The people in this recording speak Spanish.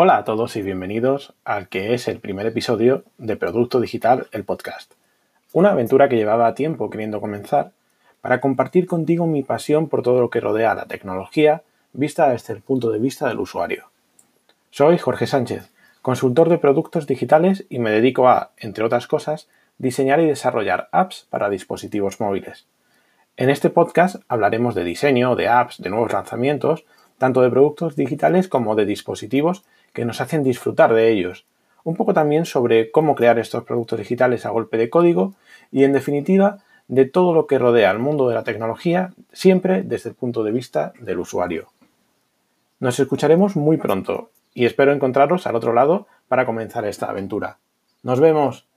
Hola a todos y bienvenidos al que es el primer episodio de Producto Digital, el podcast. Una aventura que llevaba tiempo queriendo comenzar para compartir contigo mi pasión por todo lo que rodea la tecnología vista desde el punto de vista del usuario. Soy Jorge Sánchez, consultor de productos digitales y me dedico a, entre otras cosas, diseñar y desarrollar apps para dispositivos móviles. En este podcast hablaremos de diseño, de apps, de nuevos lanzamientos, tanto de productos digitales como de dispositivos que nos hacen disfrutar de ellos. Un poco también sobre cómo crear estos productos digitales a golpe de código y, en definitiva, de todo lo que rodea al mundo de la tecnología, siempre desde el punto de vista del usuario. Nos escucharemos muy pronto y espero encontraros al otro lado para comenzar esta aventura. ¡Nos vemos!